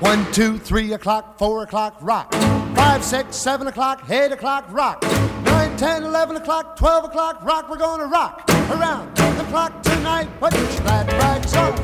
One, two, three o'clock, four o'clock, rock. Five, six, seven o'clock, eight o'clock, rock. Nine, ten, eleven o'clock, twelve o'clock, rock. We're gonna rock around the clock tonight. Put your glad rags on.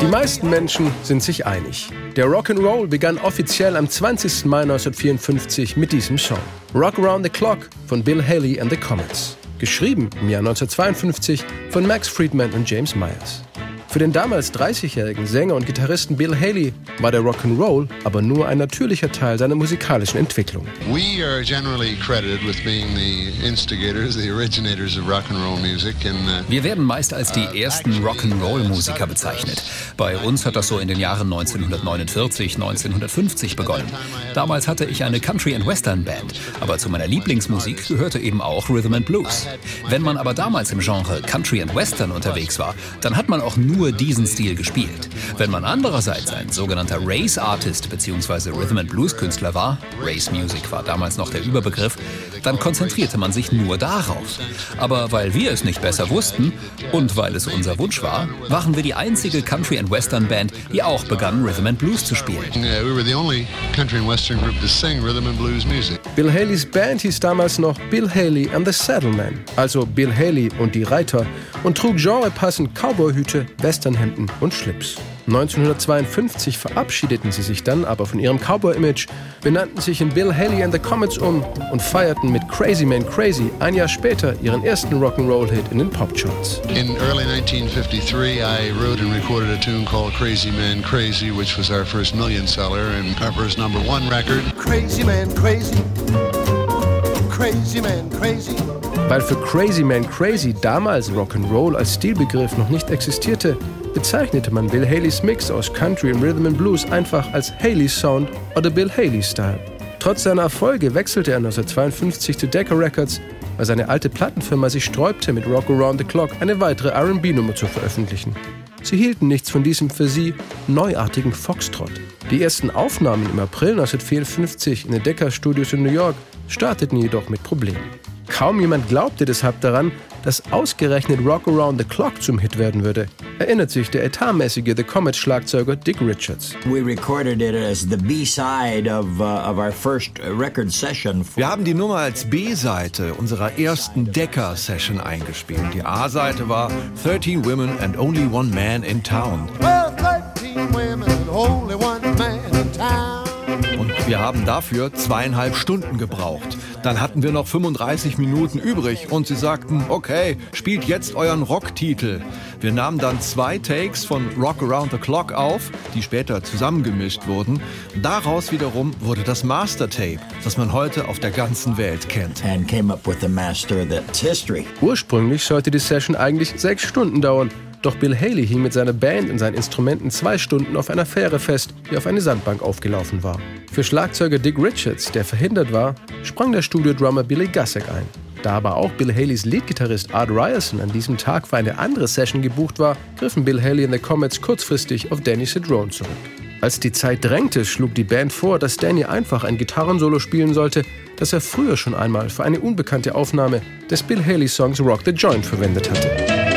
Die meisten Menschen sind sich einig. Der Rock'n'Roll begann offiziell am 20. Mai 1954 mit diesem Song. Rock Around the Clock von Bill Haley and the Comets. Geschrieben im Jahr 1952 von Max Friedman und James Myers. Für den damals 30-jährigen Sänger und Gitarristen Bill Haley war der Rock'n'Roll aber nur ein natürlicher Teil seiner musikalischen Entwicklung. We are generally credited with being the instigators, the originators of rock and roll music and uh, Wir werden meist als die ersten Rock'n'Roll-Musiker bezeichnet. Bei uns hat das so in den Jahren 1949, 1950 begonnen. Damals hatte ich eine Country and Western Band, aber zu meiner Lieblingsmusik gehörte eben auch Rhythm and Blues. Wenn man aber damals im Genre Country and Western unterwegs war, dann hat man auch nur diesen Stil gespielt. Wenn man andererseits ein sogenannter Race Artist bzw. Rhythm and Blues Künstler war, Race Music war damals noch der Überbegriff, dann konzentrierte man sich nur darauf. Aber weil wir es nicht besser wussten und weil es unser Wunsch war, waren wir die einzige Country and Western Band, die auch begann Rhythm and Blues zu spielen. Bill Haleys Band hieß damals noch Bill Haley and the Saddlemen, also Bill Haley und die Reiter, und trug genrepassend Cowboyhüte, Westernhemden und Schlips. 1952 verabschiedeten sie sich dann aber von ihrem Cowboy-Image, benannten sich in Bill Haley and the Comets um und feierten mit Crazy Man Crazy ein Jahr später ihren ersten Rock'n'Roll-Hit in den Popcharts. In early 1953, I wrote and recorded a tune called Crazy Man Crazy, which was our first million seller and our first number one record. Crazy man, crazy. Crazy man, crazy. Weil für Crazy Man Crazy damals Rock'n'Roll als Stilbegriff noch nicht existierte, bezeichnete man Bill Haleys Mix aus Country und Rhythm and Blues einfach als Haley Sound oder Bill Haley Style. Trotz seiner Erfolge wechselte er 1952 zu Decca Records, weil seine alte Plattenfirma sich sträubte, mit Rock Around the Clock eine weitere R&B-Nummer zu veröffentlichen. Sie hielten nichts von diesem für sie neuartigen Foxtrot. Die ersten Aufnahmen im April 1954 in den Decca Studios in New York starteten jedoch mit Problemen. Kaum jemand glaubte deshalb daran, dass ausgerechnet Rock Around the Clock zum Hit werden würde, erinnert sich der etatmäßige The Comet-Schlagzeuger Dick Richards. We recorded it as the B-side of, uh, of our first record session. Wir haben die Nummer als B-Seite unserer ersten Decker-Session eingespielt. Die A-Seite war 13 Women and Only One Man in Town. Well, wir haben dafür zweieinhalb Stunden gebraucht. Dann hatten wir noch 35 Minuten übrig und sie sagten, okay, spielt jetzt euren Rocktitel. Wir nahmen dann zwei Takes von Rock Around the Clock auf, die später zusammengemischt wurden. Daraus wiederum wurde das Master-Tape, das man heute auf der ganzen Welt kennt. And came up with a master that's history. Ursprünglich sollte die Session eigentlich sechs Stunden dauern, doch Bill Haley hing mit seiner Band und seinen Instrumenten zwei Stunden auf einer Fähre fest, die auf eine Sandbank aufgelaufen war. Für Schlagzeuger Dick Richards, der verhindert war, sprang der Studiodrummer Billy Gussek ein. Da aber auch Bill Haleys Leadgitarrist Art Ryerson an diesem Tag für eine andere Session gebucht war, griffen Bill Haley und the Comets kurzfristig auf Danny Cedrone zurück. Als die Zeit drängte, schlug die Band vor, dass Danny einfach ein Gitarrensolo spielen sollte, das er früher schon einmal für eine unbekannte Aufnahme des Bill Haley-Songs Rock the Joint verwendet hatte.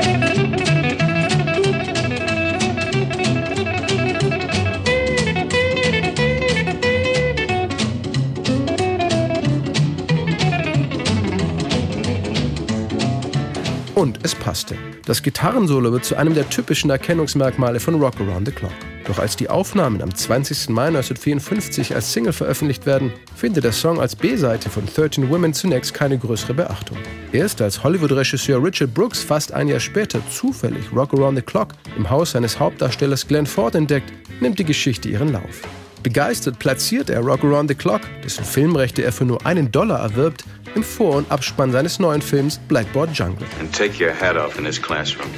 Und es passte. Das Gitarrensolo wird zu einem der typischen Erkennungsmerkmale von Rock Around the Clock. Doch als die Aufnahmen am 20. Mai 1954 als Single veröffentlicht werden, findet der Song als B-Seite von 13 Women zunächst keine größere Beachtung. Erst als Hollywood-Regisseur Richard Brooks fast ein Jahr später zufällig Rock Around the Clock im Haus seines Hauptdarstellers Glenn Ford entdeckt, nimmt die Geschichte ihren Lauf. Begeistert platziert er Rock Around the Clock, dessen Filmrechte er für nur einen Dollar erwirbt, im Vor- und Abspann seines neuen Films Blackboard Jungle. And take your hat off in this classroom.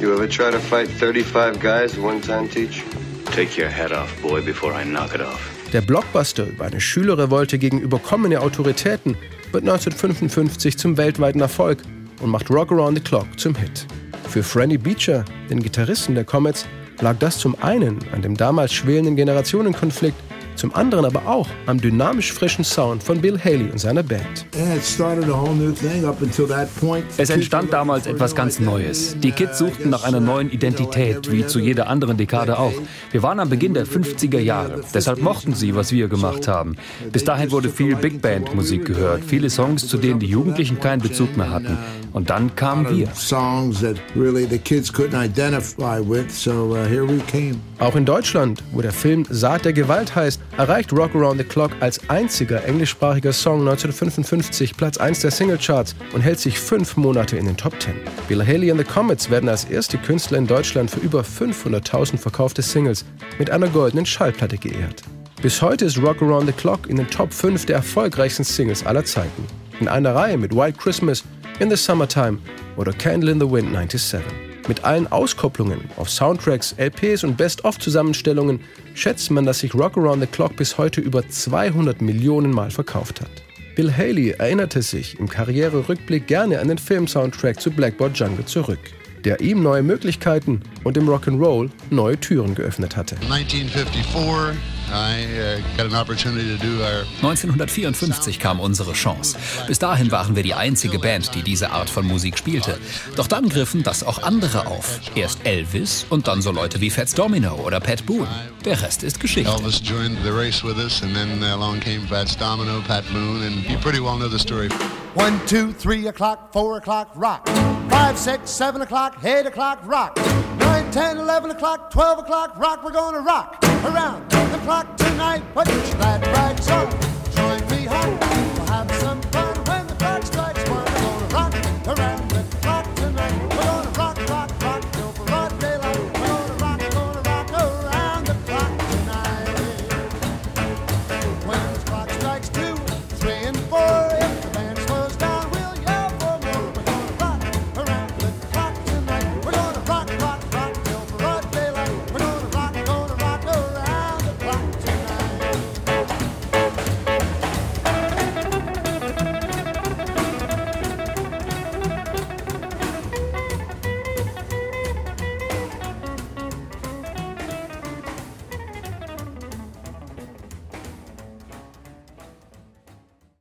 You ever try to fight 35 guys at one time, Teach? Take your hat off, boy, before I knock it off. Der Blockbuster über eine Schülerrevolte gegen überkommene Autoritäten wird 1955 zum weltweiten Erfolg und macht Rock Around the Clock zum Hit. Für Franny Beecher, den Gitarristen der Comets, lag das zum einen an dem damals schwelenden Generationenkonflikt zum anderen aber auch am dynamisch frischen Sound von Bill Haley und seiner Band. Es entstand damals etwas ganz Neues. Die Kids suchten nach einer neuen Identität, wie zu jeder anderen Dekade auch. Wir waren am Beginn der 50er Jahre. Deshalb mochten sie, was wir gemacht haben. Bis dahin wurde viel Big Band Musik gehört, viele Songs, zu denen die Jugendlichen keinen Bezug mehr hatten. Und dann kamen wir. Auch in Deutschland, wo der Film Saat der Gewalt heißt, erreicht Rock Around the Clock als einziger englischsprachiger Song 1955 Platz 1 der Singlecharts und hält sich fünf Monate in den Top 10. Bill Haley and the Comets werden als erste Künstler in Deutschland für über 500.000 verkaufte Singles mit einer goldenen Schallplatte geehrt. Bis heute ist Rock Around the Clock in den Top 5 der erfolgreichsten Singles aller Zeiten. In einer Reihe mit White Christmas, In the Summertime oder Candle in the Wind 97. Mit allen Auskopplungen auf Soundtracks, LPs und Best-of-Zusammenstellungen schätzt man, dass sich Rock Around the Clock bis heute über 200 Millionen Mal verkauft hat. Bill Haley erinnerte sich im Karriererückblick gerne an den Film-Soundtrack zu Blackboard Jungle zurück, der ihm neue Möglichkeiten und im Rock'n'Roll neue Türen geöffnet hatte. 1954 1954 kam unsere Chance. Bis dahin waren wir die einzige Band, die diese Art von Musik spielte. Doch dann griffen das auch andere auf. Erst Elvis und dann so Leute wie Fats Domino oder Pat Boone. Der Rest ist Geschichte. Elvis joined the race with us and then along came Fats Domino, Pat Boone and you pretty well know the story. One, two, three o'clock, four o'clock, rock. Five, six, seven o'clock, eight o'clock, rock. Nine, ten, eleven o'clock, twelve o'clock, rock. We're gonna rock around the clock tonight. Put your glad rags on. Join me home.